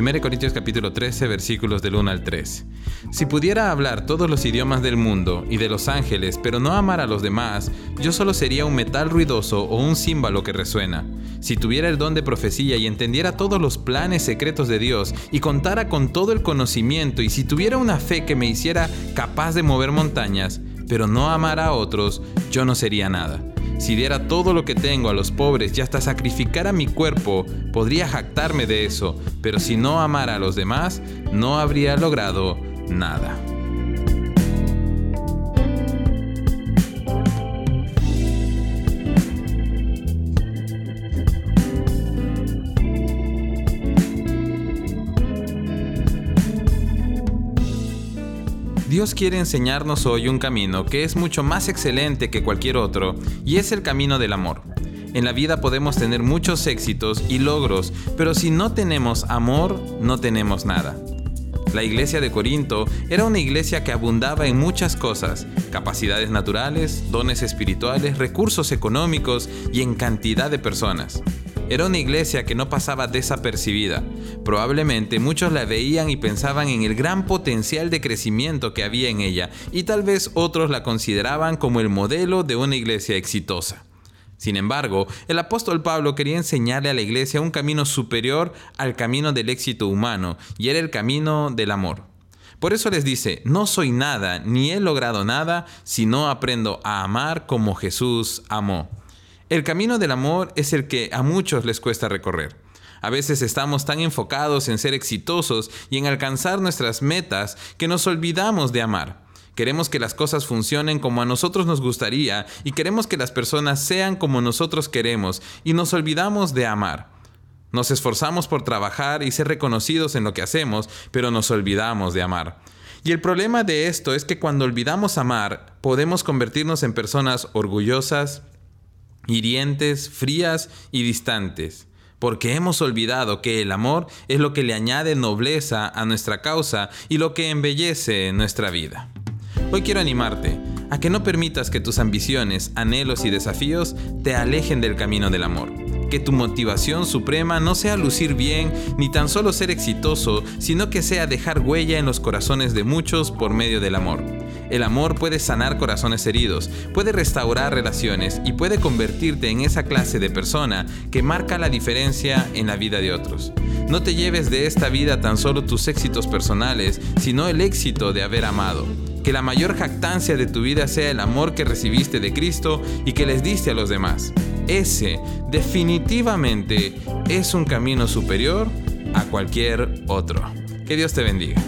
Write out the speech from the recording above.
1 Corintios capítulo 13 versículos del 1 al 3. Si pudiera hablar todos los idiomas del mundo y de los ángeles, pero no amar a los demás, yo solo sería un metal ruidoso o un címbalo que resuena. Si tuviera el don de profecía y entendiera todos los planes secretos de Dios y contara con todo el conocimiento y si tuviera una fe que me hiciera capaz de mover montañas, pero no amara a otros, yo no sería nada. Si diera todo lo que tengo a los pobres y hasta sacrificara mi cuerpo, podría jactarme de eso, pero si no amara a los demás, no habría logrado nada. Dios quiere enseñarnos hoy un camino que es mucho más excelente que cualquier otro, y es el camino del amor. En la vida podemos tener muchos éxitos y logros, pero si no tenemos amor, no tenemos nada. La iglesia de Corinto era una iglesia que abundaba en muchas cosas, capacidades naturales, dones espirituales, recursos económicos y en cantidad de personas. Era una iglesia que no pasaba desapercibida. Probablemente muchos la veían y pensaban en el gran potencial de crecimiento que había en ella, y tal vez otros la consideraban como el modelo de una iglesia exitosa. Sin embargo, el apóstol Pablo quería enseñarle a la iglesia un camino superior al camino del éxito humano, y era el camino del amor. Por eso les dice, no soy nada, ni he logrado nada, si no aprendo a amar como Jesús amó. El camino del amor es el que a muchos les cuesta recorrer. A veces estamos tan enfocados en ser exitosos y en alcanzar nuestras metas que nos olvidamos de amar. Queremos que las cosas funcionen como a nosotros nos gustaría y queremos que las personas sean como nosotros queremos y nos olvidamos de amar. Nos esforzamos por trabajar y ser reconocidos en lo que hacemos, pero nos olvidamos de amar. Y el problema de esto es que cuando olvidamos amar, podemos convertirnos en personas orgullosas, hirientes, frías y distantes, porque hemos olvidado que el amor es lo que le añade nobleza a nuestra causa y lo que embellece nuestra vida. Hoy quiero animarte a que no permitas que tus ambiciones, anhelos y desafíos te alejen del camino del amor. Que tu motivación suprema no sea lucir bien ni tan solo ser exitoso, sino que sea dejar huella en los corazones de muchos por medio del amor. El amor puede sanar corazones heridos, puede restaurar relaciones y puede convertirte en esa clase de persona que marca la diferencia en la vida de otros. No te lleves de esta vida tan solo tus éxitos personales, sino el éxito de haber amado. Que la mayor jactancia de tu vida sea el amor que recibiste de Cristo y que les diste a los demás. Ese definitivamente es un camino superior a cualquier otro. Que Dios te bendiga.